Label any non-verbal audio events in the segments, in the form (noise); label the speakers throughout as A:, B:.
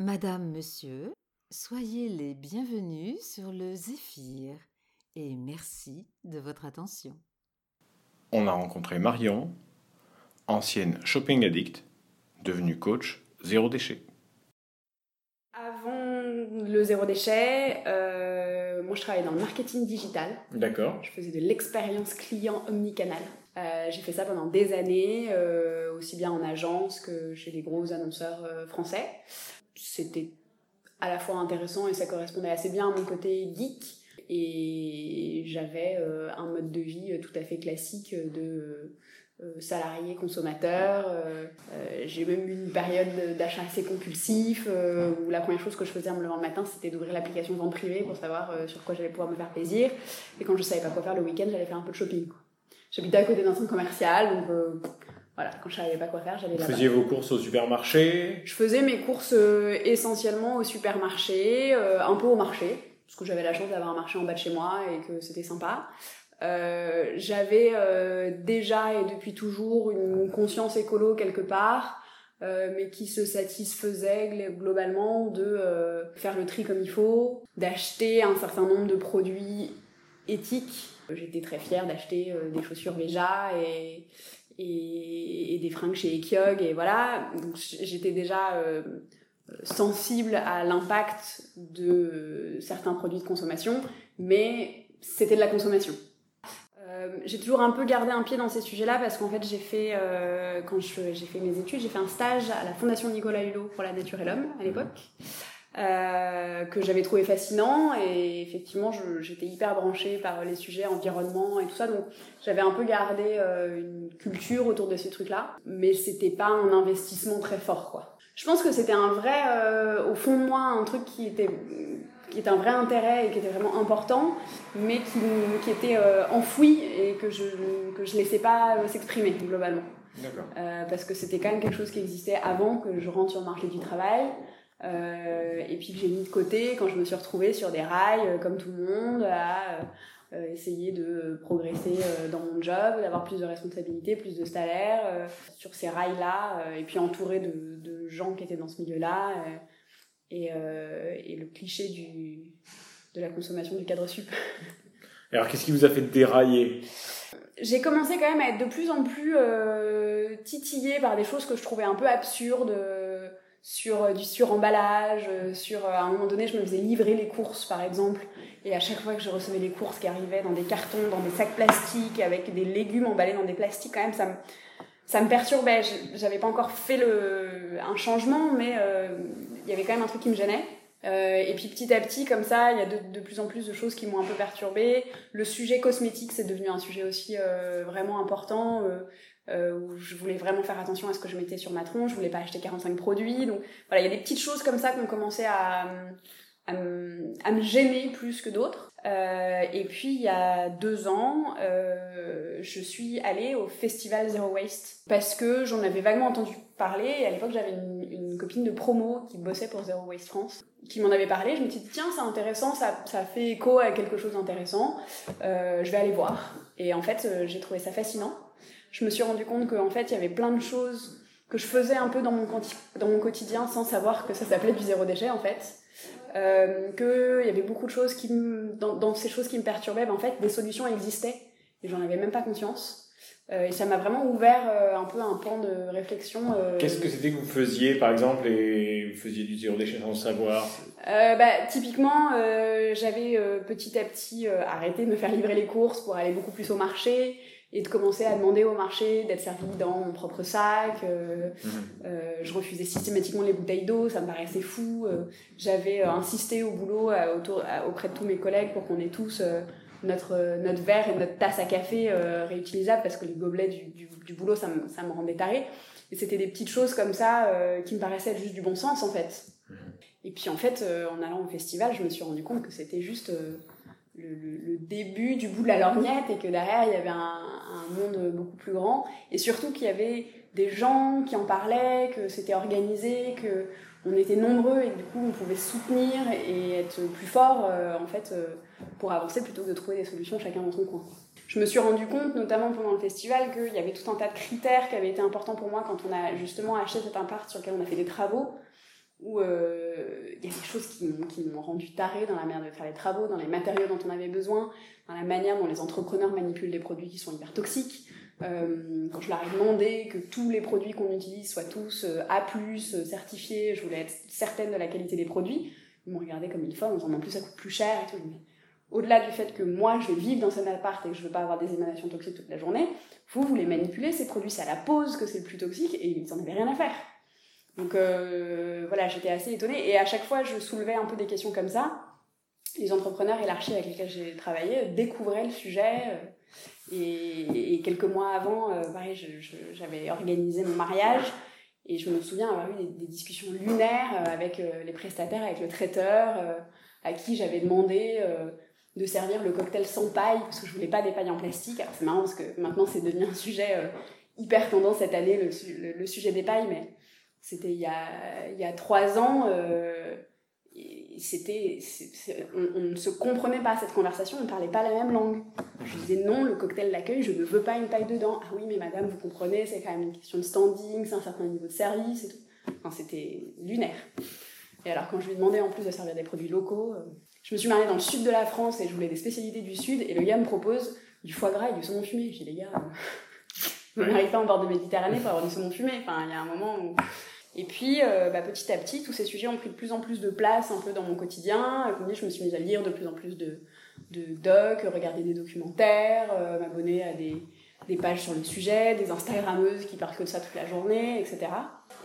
A: Madame, Monsieur, soyez les bienvenus sur le Zéphyr et merci de votre attention.
B: On a rencontré Marion, ancienne shopping addict, devenue coach zéro déchet.
C: Avant le zéro déchet, euh, moi je travaillais dans le marketing digital.
B: D'accord.
C: Je faisais de l'expérience client omnicanal. Euh, j'ai fait ça pendant des années, euh, aussi bien en agence que chez les gros annonceurs euh, français. C'était à la fois intéressant et ça correspondait assez bien à mon côté geek. Et j'avais euh, un mode de vie euh, tout à fait classique de euh, salarié consommateur. J'ai même eu une période d'achat assez compulsif où la première chose que je faisais en me levant le matin, c'était d'ouvrir l'application vente privée pour savoir sur quoi j'allais pouvoir me faire plaisir. Et quand je savais pas quoi faire le week-end, j'allais faire un peu de shopping. J'habitais à côté d'un centre commercial, voilà, quand je savais pas quoi faire, j'allais
B: Vous
C: là-bas.
B: faisiez vos courses au supermarché
C: Je faisais mes courses euh, essentiellement au supermarché, euh, un peu au marché, parce que j'avais la chance d'avoir un marché en bas de chez moi et que c'était sympa. Euh, j'avais déjà et depuis toujours une conscience écolo quelque part, mais qui se satisfaisait gl- globalement de faire le tri comme il faut, d'acheter un certain nombre de produits éthiques. J'étais très fière d'acheter euh, des chaussures Veja et, des fringues chez Ekiog et voilà. J'étais déjà euh, sensible à l'impact de certains produits de consommation, mais c'était de la consommation. Euh, j'ai toujours un peu gardé un pied dans ces sujets-là parce qu'en fait j'ai fait quand j'ai fait mes études j'ai fait un stage à la Fondation Nicolas Hulot pour la nature et l'homme à l'époque euh, que j'avais trouvé fascinant et effectivement j'étais hyper branchée par les sujets environnement et tout ça donc j'avais un peu gardé euh, une culture autour de ces trucs-là mais c'était pas un investissement très fort quoi. Je pense que c'était un vrai euh, au fond de moi un truc qui était qui était un vrai intérêt et qui était vraiment important, mais qui, qui était euh, enfoui et que je que je laissais pas euh, s'exprimer globalement. Euh, parce que c'était quand même quelque chose qui existait avant que je rentre sur le marché du travail. Euh, et puis que j'ai mis de côté quand je me suis retrouvée sur des rails, euh, comme tout le monde, à euh, essayer de progresser euh, dans mon job, d'avoir plus de responsabilités, plus de salaire, sur ces rails-là, et puis entourée de, de gens qui étaient dans ce milieu-là. et, et le cliché du, de la consommation du cadre sup.
B: Alors, qu'est-ce qui vous a fait dérailler?
C: J'ai commencé quand même à être de plus en plus titillée par des choses que je trouvais un peu absurdes, sur euh, du suremballage, euh, sur euh, à un moment donné je me faisais livrer les courses par exemple, et à chaque fois que je recevais les courses qui arrivaient dans des cartons, dans des sacs plastiques, avec des légumes emballés dans des plastiques, quand même ça me, ça me perturbait. J'avais pas encore fait le, un changement, mais il y avait quand même un truc qui me gênait. Et puis petit à petit, comme ça, il y a de, de plus en plus de choses qui m'ont un peu perturbée. Le sujet cosmétique, c'est devenu un sujet aussi vraiment important, euh, où je voulais vraiment faire attention à ce que je mettais sur ma tronche, je voulais pas acheter 45 produits. Donc voilà, il y a des petites choses comme ça qui ont commencé à, me, gêner plus que d'autres. Euh, et puis il y a deux ans, euh, je suis allée au festival Zero Waste parce que j'en avais vaguement entendu parler. Et à l'époque, j'avais une, copine de promo qui bossait pour Zero Waste France qui m'en avait parlé. Je me suis dit tiens, c'est intéressant, ça, fait écho à quelque chose d'intéressant. Je vais aller voir. Et en fait, j'ai trouvé ça fascinant. Je me suis rendu compte qu'en fait, il y avait plein de choses que je faisais un peu dans mon, quanti- dans mon quotidien sans savoir que ça s'appelait du zéro déchet en fait. Euh, qu'il y avait beaucoup de choses qui me, dans, dans ces choses qui me perturbaient, ben, en fait, des solutions existaient et j'en avais même pas conscience. Euh, et ça m'a vraiment ouvert euh, un peu un pan de réflexion. euh,
B: Qu'est-ce que c'était que vous faisiez, par exemple, et vous faisiez du zéro déchet sans le savoir?
C: Bah, typiquement, j'avais petit à petit arrêté de me faire livrer les courses pour aller beaucoup plus au marché et de commencer à demander au marché d'être servi dans mon propre sac. euh, euh, je refusais systématiquement les bouteilles d'eau, ça me paraissait fou. euh, J'avais insisté au boulot autour, à- auprès de tous mes collègues pour qu'on ait tous notre, notre verre et notre tasse à café réutilisables parce que les gobelets du, du, du boulot, ça me, ça me rendait taré. Et c'était des petites choses comme ça qui me paraissaient être juste du bon sens en fait. Et puis en fait, en allant au festival, je me suis rendu compte que c'était juste le, le- début du bout de la lorgnette et que derrière, il y avait un, un monde beaucoup plus grand. Et surtout qu'il y avait des gens qui en parlaient, que c'était organisé, que on était nombreux et que du coup, on pouvait soutenir et être plus fort euh, en fait euh, pour avancer plutôt que de trouver des solutions chacun dans son coin. Je me suis rendu compte, notamment pendant le festival, qu'il y avait tout un tas de critères qui avaient été importants pour moi quand on a justement acheté cet appart sur lequel on a fait des travaux où euh, il y a des choses qui m'ont rendu taré dans la manière de faire les travaux, dans les matériaux dont on avait besoin, dans la manière dont les entrepreneurs manipulent des produits qui sont hyper toxiques. Euh, quand je leur ai demandé que tous les produits qu'on utilise soient tous euh, A+, certifiés, je voulais être certaine de la qualité des produits, ils m'ont regardé comme une folle en disant en plus ça coûte plus cher et tout. Au-delà du fait que moi je vais vivre dans cet appart et que je veux pas avoir des émanations toxiques toute la journée, vous, vous les manipulez, ces produits, c'est à la pause que c'est le plus toxique et ils n'en avaient rien à faire. Donc euh, voilà, j'étais assez étonnée et à chaque fois je soulevais un peu des questions comme ça. Les entrepreneurs et l'archi avec lesquels j'ai travaillé découvraient le sujet. Euh, et, quelques mois avant, euh, pareil, j'avais organisé mon mariage et je me souviens avoir eu des, discussions lunaires avec les prestataires, avec le traiteur, à qui j'avais demandé de servir le cocktail sans paille parce que je voulais pas des pailles en plastique. Alors c'est marrant parce que maintenant c'est devenu un sujet hyper tendance cette année, le, le sujet des pailles, mais c'était il, y a, trois ans. Euh, c'était, on, ne se comprenait pas cette conversation, on ne parlait pas la même langue. Je disais non, le cocktail d'accueil, je ne veux pas une taille dedans. Ah oui, mais madame, vous comprenez, c'est quand même une question de standing, c'est un certain niveau de service. Enfin, c'était lunaire. Et alors, quand je lui demandais en plus de servir des produits locaux, euh, je me suis mariée dans le sud de la France et je voulais des spécialités du sud, et le gars me propose du foie gras et du saumon fumé. J'ai les gars, je ne m'arrive pas en bord de Méditerranée pour avoir du saumon fumé. Enfin, il y a un moment où et puis, euh, bah, petit à petit, tous ces sujets ont pris de plus en plus de place un peu dans mon quotidien. Comme dit, je me suis mise à lire de plus en plus de, docs, regarder des documentaires, euh, m'abonner à des, pages sur le sujet, des Instagrammeuses qui parlent que de ça toute la journée, etc.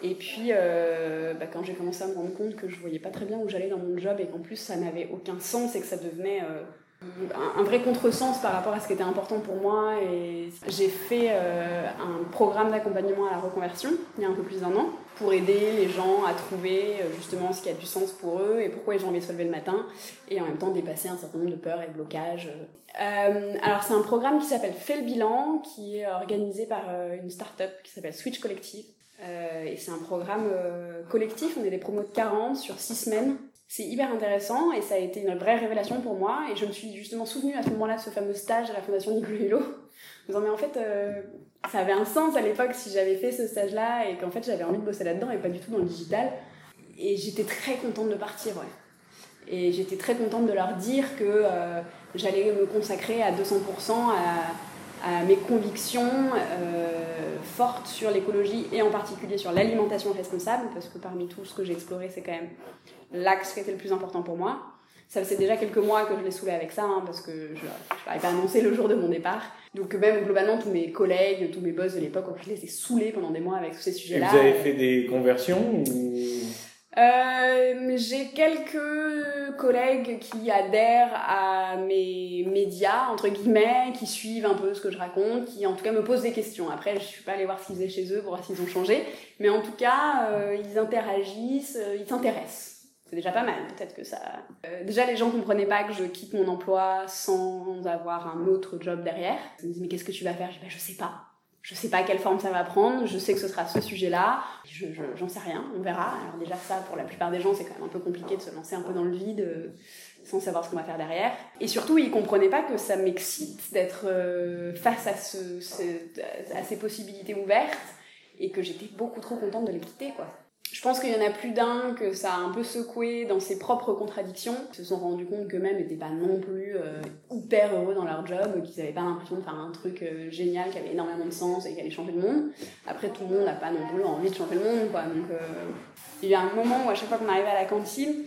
C: Et puis, euh, bah, quand j'ai commencé à me rendre compte que je voyais pas très bien où j'allais dans mon job et qu'en plus ça n'avait aucun sens et que ça devenait un, vrai contresens par rapport à ce qui était important pour moi. Et j'ai fait un programme d'accompagnement à la reconversion il y a un peu plus d'un an pour aider les gens à trouver euh, justement ce qui a du sens pour eux et pourquoi ils ont envie de se lever le matin et en même temps dépasser un certain nombre de peurs et de blocages. Euh, alors c'est un programme qui s'appelle Fais le bilan qui est organisé par euh, une start-up qui s'appelle Switch Collective et c'est un programme collectif, on est des promos de 40 sur 6 semaines. C'est hyper intéressant et ça a été une vraie révélation pour moi et je me suis justement souvenue à ce moment-là de ce fameux stage à la Fondation Nicolas Hulot en disant mais en fait ça avait un sens à l'époque si j'avais fait ce stage-là et qu'en fait j'avais envie de bosser là-dedans et pas du tout dans le digital. Et j'étais très contente de partir, ouais. Et j'étais très contente de leur dire que euh, j'allais me consacrer à 200% à, à, mes convictions euh, fortes sur l'écologie et en particulier sur l'alimentation responsable, parce que parmi tout ce que j'ai exploré, c'est quand même l'axe qui était le plus important pour moi. Ça faisait déjà quelques mois que je l'ai saoulé avec ça, hein, parce que je ne l'avais pas annoncé le jour de mon départ. Donc même globalement, tous mes collègues, tous mes boss de l'époque, je les ai saoulés pendant des mois avec tous ces sujets-là.
B: Et vous avez fait des conversions
C: euh, J'ai quelques collègues qui adhèrent à mes médias, entre guillemets, qui suivent un peu ce que je raconte, qui en tout cas me posent des questions. Après, je suis pas allée voir ce qu'ils faisaient chez eux pour voir s'ils ont changé, mais en tout cas, euh, ils interagissent, euh, ils s'intéressent c'est déjà pas mal. Peut-être que ça. Euh, déjà, les gens comprenaient pas que je quitte mon emploi sans avoir un autre job derrière. Ils me disaient, mais qu'est-ce que tu vas faire? Je dis, bah, je sais pas. Je sais pas quelle forme ça va prendre. Je sais que ce sera ce sujet-là. Je, j'en sais rien. On verra. Alors, déjà, ça, pour la plupart des gens, c'est quand même un peu compliqué de se lancer un peu dans le vide euh, sans savoir ce qu'on va faire derrière. Et surtout, ils comprenaient pas que ça m'excite d'être euh, face à, ce, à ces possibilités ouvertes et que j'étais beaucoup trop contente de les quitter, quoi. Je pense qu'il y en a plus d'un que ça a un peu secoué dans ses propres contradictions. Ils se sont rendus compte qu'eux-mêmes n'étaient pas non plus euh, hyper heureux dans leur job, qu'ils n'avaient pas l'impression de faire un truc euh, génial qui avait énormément de sens et qui allait changer le monde. Après, tout le monde n'a pas non plus envie de changer le monde, quoi. Donc, euh, il y a un moment où à chaque fois qu'on arrivait à la cantine,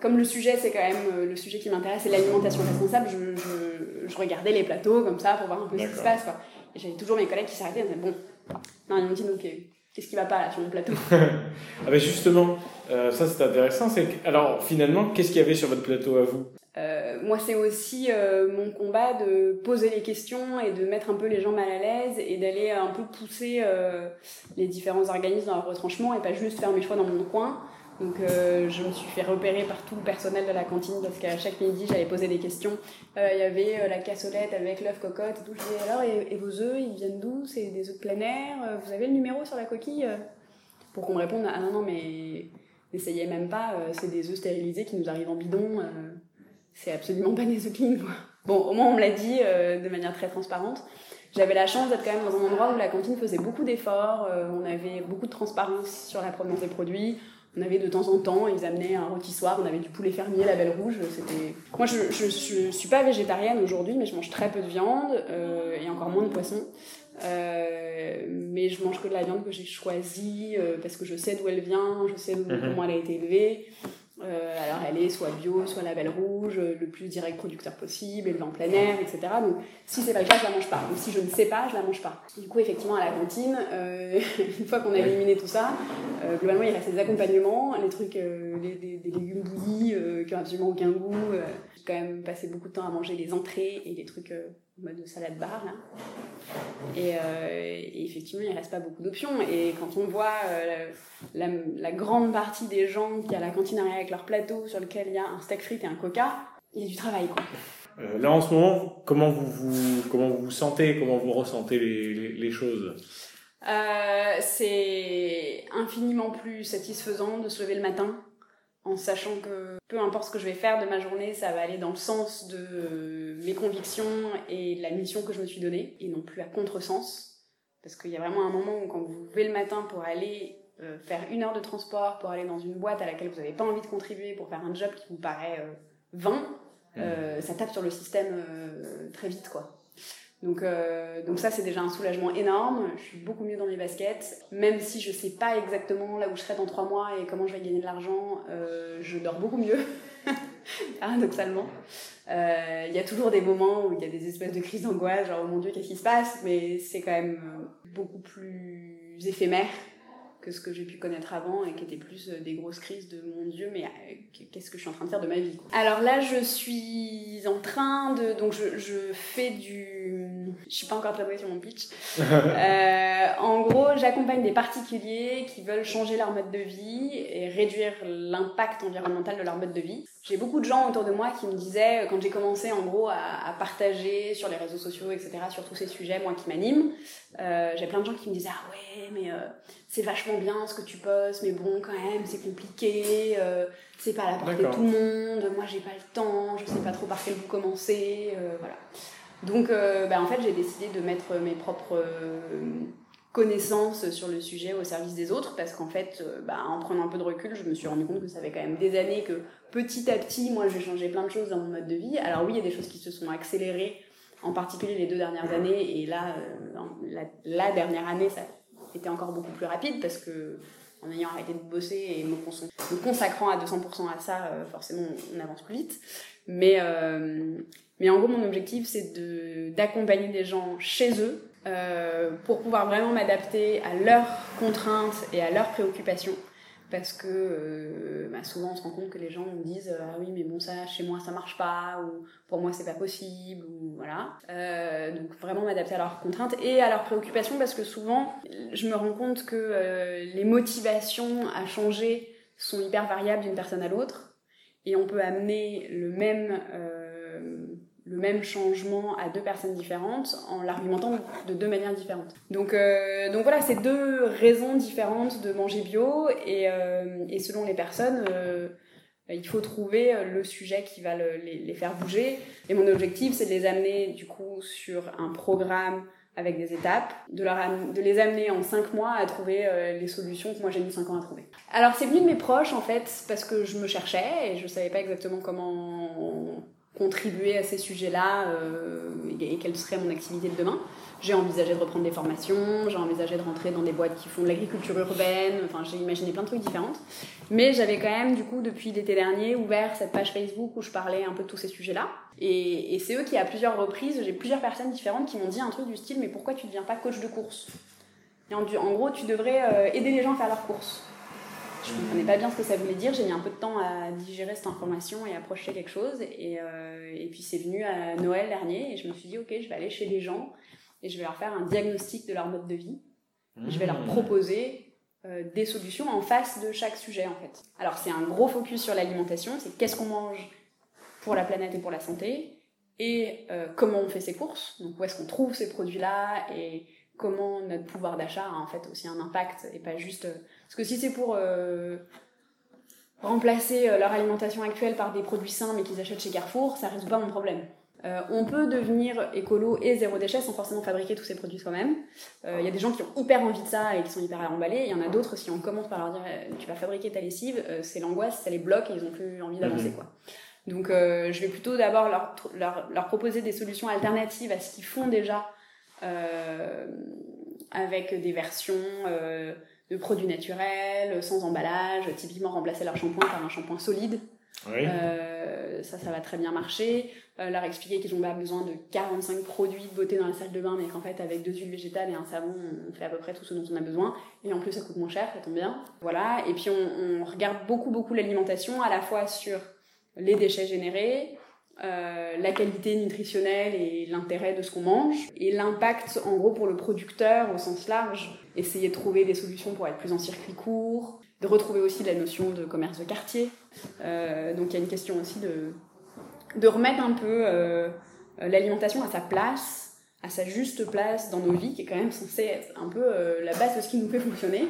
C: comme le sujet, c'est quand même le sujet qui m'intéresse, c'est l'alimentation responsable, je, je, regardais les plateaux comme ça pour voir un peu ce qui se passe, quoi. Et j'avais toujours mes collègues qui s'arrêtaient et disaient, bon, non, ils m'ont dit, ok Qu'est-ce qui va pas là sur le plateau (laughs)
B: ah ben justement, euh, ça c'est intéressant. C'est alors finalement, qu'est-ce qu'il y avait sur votre plateau à vous?
C: Euh, Moi, c'est aussi euh, mon combat de poser les questions et de mettre un peu les gens mal à l'aise et d'aller un peu pousser les différents organismes dans leur retranchement et pas juste faire mes choix dans mon coin. Donc euh, je me suis fait repérer par tout le personnel de la cantine parce qu'à chaque midi j'allais poser des questions. Euh, il y avait euh, la cassolette avec l'œuf cocotte et tout. Je disais alors et, vos œufs ils viennent d'où? C'est des œufs de plein air? Vous avez le numéro sur la coquille? Pour qu'on me réponde ah non non mais n'essayez même pas, c'est des œufs stérilisés qui nous arrivent en bidon. c'est absolument pas des œufs clean. Bon au moins on me l'a dit de manière très transparente. J'avais la chance d'être quand même dans un endroit où la cantine faisait beaucoup d'efforts, on avait beaucoup de transparence sur la provenance des produits, On avait de temps en temps, ils amenaient un rôtissoir, on avait du poulet fermier, la belle rouge. C'était. Moi, je, je, je suis pas végétarienne aujourd'hui, mais je mange très peu de viande euh, et encore moins de poisson. Euh, mais je mange que de la viande que j'ai choisie euh, parce que je sais d'où elle vient, je sais
B: Mhm.
C: comment elle a été élevée. Alors elle est soit bio, soit label rouge, le plus direct producteur possible, élevée en plein air, etc. Donc si c'est pas le cas, je la mange pas. Donc si je ne sais pas, je la mange pas. Du coup, effectivement, à la cantine, euh, (laughs) une fois qu'on a éliminé tout ça, euh, globalement, il reste des accompagnements, les trucs, euh, les, légumes bouillis euh, qui ont absolument aucun goût. J'ai quand même passé beaucoup de temps à manger les entrées et les trucs en mode salade bar là. Et, euh, et effectivement, il reste pas beaucoup d'options. Et quand on voit euh, la, la grande partie des gens qui à la cantine arrivent avec leur plateau sur lequel il y a un steak frites et un coca, il y a du travail quoi.
B: Euh, là, en ce moment, comment vous vous, comment vous vous sentez, comment vous ressentez les, les, les choses?
C: Euh, c'est infiniment plus satisfaisant de se lever le matin en sachant que peu importe ce que je vais faire de ma journée, ça va aller dans le sens de mes convictions et de la mission que je me suis donnée, et non plus à contresens. Parce qu'il y a vraiment un moment où quand vous vous levez le matin pour aller euh, faire une heure de transport, pour aller dans une boîte à laquelle vous n'avez pas envie de contribuer, pour faire un job qui vous paraît euh, vain, euh, ça tape sur le système euh, très vite, quoi. Donc, euh, donc ça, c'est déjà un soulagement énorme. Je suis beaucoup mieux dans mes baskets. Même si je sais pas exactement là où je serai dans trois mois et comment je vais gagner de l'argent, je dors beaucoup mieux, (laughs) paradoxalement. Euh, Il y a toujours des moments où il y a des espèces de crises d'angoisse, genre oh mon dieu, qu'est-ce qui se passe? Mais c'est quand même beaucoup plus éphémère que ce que j'ai pu connaître avant et qui était plus euh, des grosses crises de mon dieu, mais euh, qu'est-ce que je suis en train de faire de ma vie quoi. Alors là, je suis en train de. Donc je, je fais du. Je suis pas encore très douée sur mon pitch. (laughs) Euh, en gros, j'accompagne des particuliers qui veulent changer leur mode de vie et réduire l'impact environnemental de leur mode de vie. J'ai beaucoup de gens autour de moi qui me disaient, quand j'ai commencé en gros à, à partager sur les réseaux sociaux, etc., sur tous ces sujets, moi qui m'animent, euh, j'ai plein de gens qui me disaient Ah ouais, mais euh, c'est vachement bien ce que tu postes, mais bon, quand même, c'est compliqué, euh, c'est pas à la portée de tout le monde, moi j'ai pas le temps, je sais pas trop par quel bout commencer, euh, voilà. Donc, euh, bah, en fait, j'ai décidé de mettre mes propres euh, connaissances sur le sujet au service des autres parce qu'en fait, euh, bah, en prenant un peu de recul, je me suis rendu compte que ça fait quand même des années que petit à petit, moi, j'ai changé plein de choses dans mon mode de vie. Alors oui, il y a des choses qui se sont accélérées, en particulier les deux dernières années, et là, la, la dernière année, ça était encore beaucoup plus rapide parce que en ayant arrêté de bosser et me, cons- me consacrant à 200% à ça, forcément, on avance plus vite. Mais, euh, mais en gros, mon objectif, c'est de- d'accompagner des gens chez eux euh, pour pouvoir vraiment m'adapter à leurs contraintes et à leurs préoccupations. Parce que euh, bah, souvent, on se rend compte que les gens me disent Ah oui, mais bon, ça, chez moi, ça marche pas, ou pour moi, c'est pas possible, ou voilà. Euh, donc, vraiment m'adapter à leurs contraintes et à leurs préoccupations, parce que souvent, je me rends compte que euh, les motivations à changer sont hyper variables d'une personne à l'autre et on peut amener le même, euh, le même changement à deux personnes différentes en l'argumentant de deux manières différentes. Donc, euh, donc voilà, c'est deux raisons différentes de manger bio et, euh, et selon les personnes, euh, il faut trouver le sujet qui va le- les, faire bouger. Et mon objectif, c'est de les amener du coup sur un programme avec des étapes, de, leur de les amener en 5 mois à trouver les solutions que moi j'ai mis 5 ans à trouver. Alors c'est venu de mes proches en fait, parce que je me cherchais et je savais pas exactement comment contribuer à ces sujets-là euh, et, quelle serait mon activité de demain. J'ai envisagé de reprendre des formations, j'ai envisagé de rentrer dans des boîtes qui font de l'agriculture urbaine, enfin j'ai imaginé plein de trucs différents. Mais j'avais quand même du coup depuis l'été dernier ouvert cette page Facebook où je parlais un peu de tous ces sujets-là. Et, c'est eux qui à plusieurs reprises, j'ai plusieurs personnes différentes qui m'ont dit un truc du style mais pourquoi tu ne deviens pas coach de course? En, en gros tu devrais euh, aider les gens à faire leurs courses. Je comprenais pas bien ce que ça voulait dire, j'ai mis un peu de temps à digérer cette information et à projeter quelque chose. Et, euh, et puis c'est venu à Noël dernier et je me suis dit ok je vais aller chez les gens et je vais leur faire un diagnostic de leur mode de vie. Je vais leur proposer euh, des solutions en face de chaque sujet en fait. Alors c'est un gros focus sur l'alimentation, c'est qu'est-ce qu'on mange pour la planète et pour la santé, et euh, comment on fait ses courses, donc où est-ce qu'on trouve ces produits-là, et comment notre pouvoir d'achat a en fait aussi un impact, et pas juste... Parce que si c'est pour euh, remplacer euh, leur alimentation actuelle par des produits sains mais qu'ils achètent chez Carrefour, ça résout pas mon problème. Euh, on peut devenir écolo et zéro déchet sans forcément fabriquer tous ces produits soi-même. Euh, Il y a des gens qui ont hyper envie de ça et qui sont hyper à l'emballer. Il y en a d'autres, si on commence par leur dire euh, tu vas fabriquer ta lessive, euh, c'est l'angoisse, ça les bloque et ils ont plus envie d'avancer.
B: Mhm.
C: quoi. Donc je vais plutôt d'abord leur, leur, leur proposer des solutions alternatives à ce qu'ils font déjà avec des versions de produits naturels, sans emballage, typiquement remplacer leur shampoing par un shampoing solide.
B: Oui.
C: Euh, ça, ça va très bien marcher. Euh, leur expliquer qu'ils ont pas besoin de 45 produits de beauté dans la salle de bain, mais qu'en fait, avec deux huiles végétales et un savon, on fait à peu près tout ce dont on a besoin. Et en plus, ça coûte moins cher, ça tombe bien. Voilà. Et puis, on, on regarde beaucoup, beaucoup l'alimentation, à la fois sur les déchets générés, euh, la qualité nutritionnelle et l'intérêt de ce qu'on mange, et l'impact, en gros, pour le producteur au sens large. Essayer de trouver des solutions pour être plus en circuit court, de retrouver aussi la notion de commerce de quartier. Euh, donc il y a une question aussi de, de remettre un peu euh, l'alimentation à sa place, à sa juste place dans nos vies, qui est quand même censée être un peu la base de ce qui nous fait fonctionner.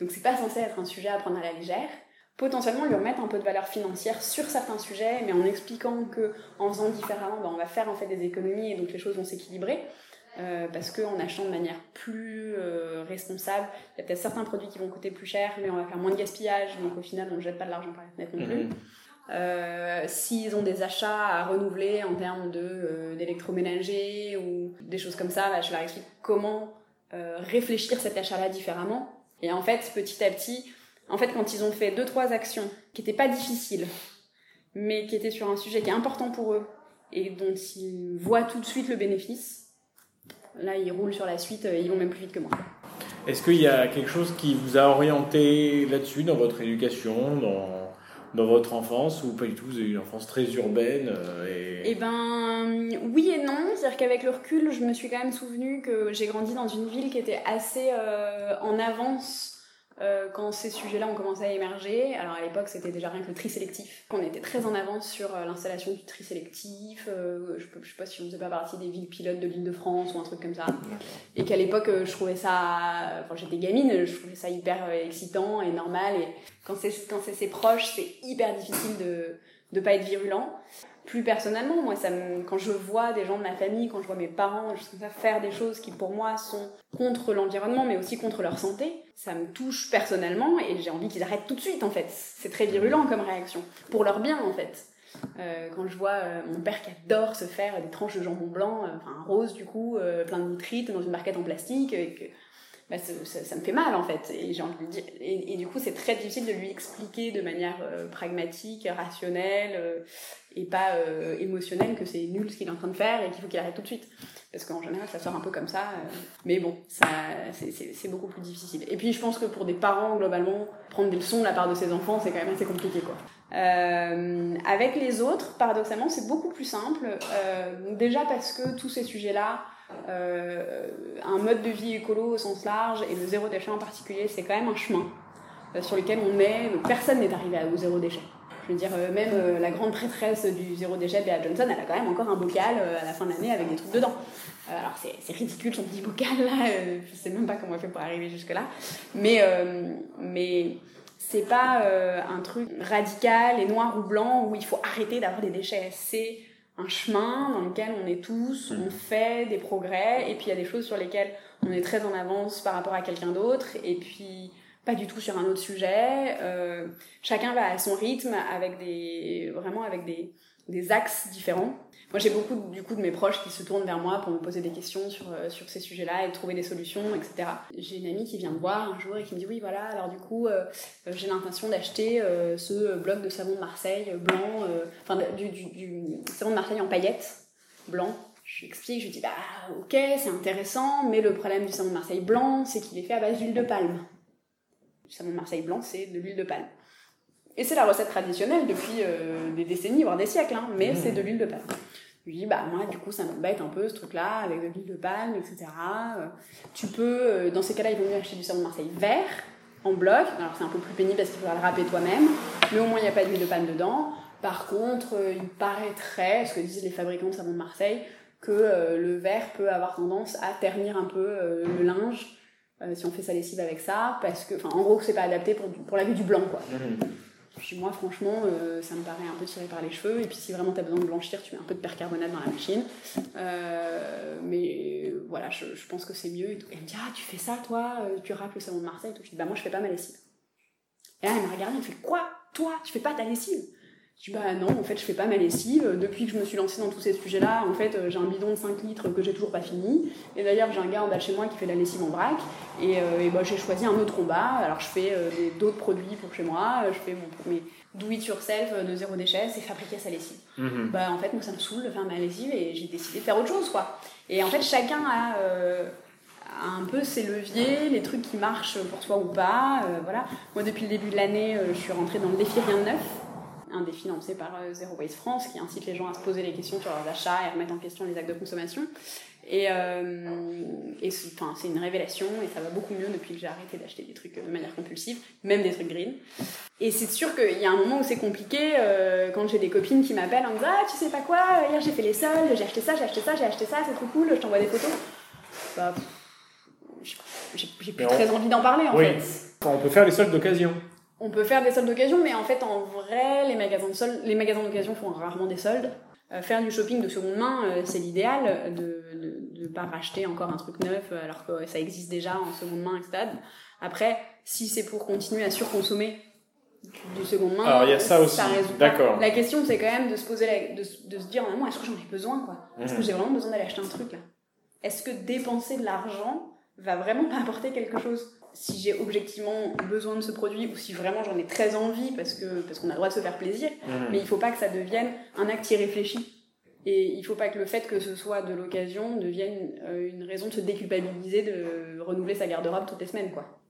C: Donc c'est pas censé être un sujet à prendre à la légère. Potentiellement lui remettre un peu de valeur financière sur certains sujets, mais en expliquant que en faisant différemment, ben, on va faire en fait des économies et donc les choses vont s'équilibrer. Euh, parce qu'en achetant de manière plus euh, responsable, il y a peut-être certains produits qui vont coûter plus cher, mais on va faire moins de gaspillage, donc au final on ne jette pas de l'argent par la fenêtre non plus.
B: Mhm.
C: Euh, S'ils ont des achats à renouveler en termes d'électroménager ou des choses comme ça, bah, je leur explique comment réfléchir cet achat-là différemment. Et en fait, petit à petit, en fait, quand ils ont fait deux trois actions qui n'étaient pas difficiles, mais qui étaient sur un sujet qui est important pour eux et dont ils voient tout de suite le bénéfice, là ils roulent sur la suite, euh, ils vont même plus vite que moi.
B: Est-ce qu'il y a quelque chose qui vous a orienté là-dessus dans votre éducation, dans, dans votre enfance, ou pas du tout Vous avez eu une enfance très urbaine euh, et...
C: Eh ben oui et non, c'est-à-dire qu'avec le recul, je me suis quand même souvenu que j'ai grandi dans une ville qui était assez euh, en avance euh, quand ces sujets-là ont commencé à émerger. Alors à l'époque, c'était déjà rien que le tri sélectif. On était très en avance sur euh, l'installation du tri sélectif. euh, je, je sais pas si on faisait pas partie des villes pilotes de l'Île-de-France ou un truc comme ça. Et qu'à l'époque, je trouvais ça, enfin j'étais gamine, je trouvais ça hyper excitant et normal. Et quand c'est quand c'est ses proches, c'est hyper difficile de de pas être virulent. Plus personnellement, moi, ça me, quand je vois des gens de ma famille, quand je vois mes parents, je ça faire des choses qui pour moi sont contre l'environnement, mais aussi contre leur santé, ça me touche personnellement et j'ai envie qu'ils arrêtent tout de suite en fait. C'est très virulent comme réaction, pour leur bien en fait. Euh, quand je vois euh, mon père qui adore se faire des tranches de jambon blanc, euh, enfin rose du coup, plein de nitrites dans une barquette en plastique, bah, ça, me fait mal en fait. Et du coup c'est très difficile de lui expliquer de manière pragmatique, rationnelle et pas émotionnelle que c'est nul ce qu'il est en train de faire et qu'il faut qu'il arrête tout de suite. Parce qu'en général ça sort un peu comme ça. euh, mais bon, c'est- beaucoup plus difficile. Et puis je pense que pour des parents globalement, prendre des leçons de la part de ses enfants c'est quand même assez compliqué quoi. Euh, avec les autres, paradoxalement, c'est beaucoup plus simple. Euh, déjà parce que tous ces sujets-là, un mode de vie écolo au sens large et le zéro déchet en particulier, c'est quand même un chemin sur lequel on est. Personne n'est arrivé au zéro déchet. Je veux dire, euh, même euh, la grande prêtresse du zéro déchet, Bea Johnson, elle a quand même encore un bocal euh, à la fin de l'année avec des trucs dedans. Alors c'est ridicule son petit bocal là, je sais même pas comment elle fait pour arriver jusque là. Mais, mais c'est pas euh, un truc radical et noir ou blanc où il faut arrêter d'avoir des déchets. C'est un chemin dans lequel on est tous, on fait des progrès, et puis il y a des choses sur lesquelles on est très en avance par rapport à quelqu'un d'autre, et puis pas du tout sur un autre sujet. Euh, chacun va à son rythme avec des vraiment avec des, des axes différents. Moi, j'ai beaucoup du coup de mes proches qui se tournent vers moi pour me poser des questions sur, euh, sur ces sujets-là et trouver des solutions, etc. J'ai une amie qui vient me voir un jour et qui me dit oui voilà alors du coup euh, j'ai l'intention d'acheter ce bloc de savon de Marseille blanc, enfin du, du, du savon de Marseille en paillettes blanc. Je lui explique, je lui dis bah ok c'est intéressant, mais le problème du savon de Marseille blanc c'est qu'il est fait à base d'huile de palme. Le savon de Marseille blanc c'est de l'huile de palme. Et c'est la recette traditionnelle depuis euh, des décennies, voire des siècles, hein, mais
B: Mmh.
C: c'est de l'huile de palme. Je lui dis, bah moi, du coup, ça m'embête un peu ce truc-là, avec de l'huile de palme, etc. Euh, tu peux, euh, dans ces cas-là, il vaut mieux acheter du savon de Marseille vert, en bloc. Alors c'est un peu plus pénible parce qu'il faudra le râper toi-même, mais au moins il n'y a pas d'huile de palme dedans. Par contre, il paraîtrait, ce que disent les fabricants de savon de Marseille, que le vert peut avoir tendance à ternir un peu le linge euh, si on fait sa lessive avec ça, parce que, en gros, que c'est pas adapté pour, la vue du blanc, quoi.
B: Mhm.
C: Puis moi, franchement, euh, ça me paraît un peu tiré par les cheveux. Et puis si vraiment tu as besoin de blanchir, tu mets un peu de percarbonate dans la machine. Euh, mais voilà, je, je pense que c'est mieux. Et tout. Elle me dit Ah, tu fais ça, toi Tu racles le savon de Marseille et tout. Je dis Bah, moi, je fais pas ma lessive. Et là, elle m'a regardé, elle me fait Quoi? Toi, tu fais pas ta lessive? Je dis bah non, en fait je fais pas ma lessive. Depuis que je me suis lancée dans tous ces sujets-là, en fait euh, j'ai un bidon de 5 litres que j'ai toujours pas fini. Et d'ailleurs j'ai un gars en bas de chez moi qui fait la lessive en vrac. Et, euh, et bah, j'ai choisi un autre combat. Alors je fais euh, d'autres produits pour chez moi. Je fais mon mes do it yourself de zéro déchet, c'est fabriquer sa lessive.
B: Mhm.
C: Bah en fait moi ça me saoule de faire ma lessive et j'ai décidé de faire autre chose quoi. Et en fait chacun a, euh, un peu ses leviers, les trucs qui marchent pour toi ou pas. euh, voilà. Moi depuis le début de l'année euh, je suis rentrée dans le défi rien de neuf un défi lancé par euh, Zero Waste France qui incite les gens à se poser les questions sur leurs achats et à remettre en question les actes de consommation. Et, euh, et c'est enfin, c'est une révélation et ça va beaucoup mieux depuis que j'ai arrêté d'acheter des trucs de manière compulsive, même des trucs green. Et c'est sûr qu'il y a un moment où c'est compliqué euh, quand j'ai des copines qui m'appellent en me disant Ah, tu sais pas quoi, hier j'ai fait les soldes, j'ai acheté ça, j'ai acheté ça, j'ai acheté ça, c'est trop cool, je t'envoie des photos. Bah, j'ai- j'ai plus
B: on-
C: très envie d'en parler en
B: Oui.
C: fait.
B: On peut faire les soldes d'occasion.
C: On peut faire des soldes d'occasion, mais en fait, en vrai, les magasins de soldes, les magasins d'occasion font rarement des soldes. Euh, faire du shopping de seconde main, euh, c'est l'idéal, de ne pas racheter encore un truc neuf euh, alors que ça existe déjà en seconde main, etc. Après, si c'est pour continuer à surconsommer du seconde main,
B: Alors, il y a ça aussi.
C: pas.
B: D'accord.
C: La question, c'est quand même de se poser, la- de, se- de se dire, est-ce que j'en ai besoin, quoi? Est-ce que
B: Mhm.
C: j'ai vraiment besoin d'aller acheter un truc là? Est-ce que dépenser de l'argent va vraiment (laughs) m'apporter quelque chose? Si j'ai objectivement besoin de ce produit ou si vraiment j'en ai très envie parce que parce qu'on a le droit de se faire plaisir,
B: Mhm.
C: mais il faut pas que ça devienne un acte irréfléchi. Et il faut pas que le fait que ce soit de l'occasion devienne euh, une raison de se déculpabiliser de renouveler sa garde-robe toutes les semaines, quoi.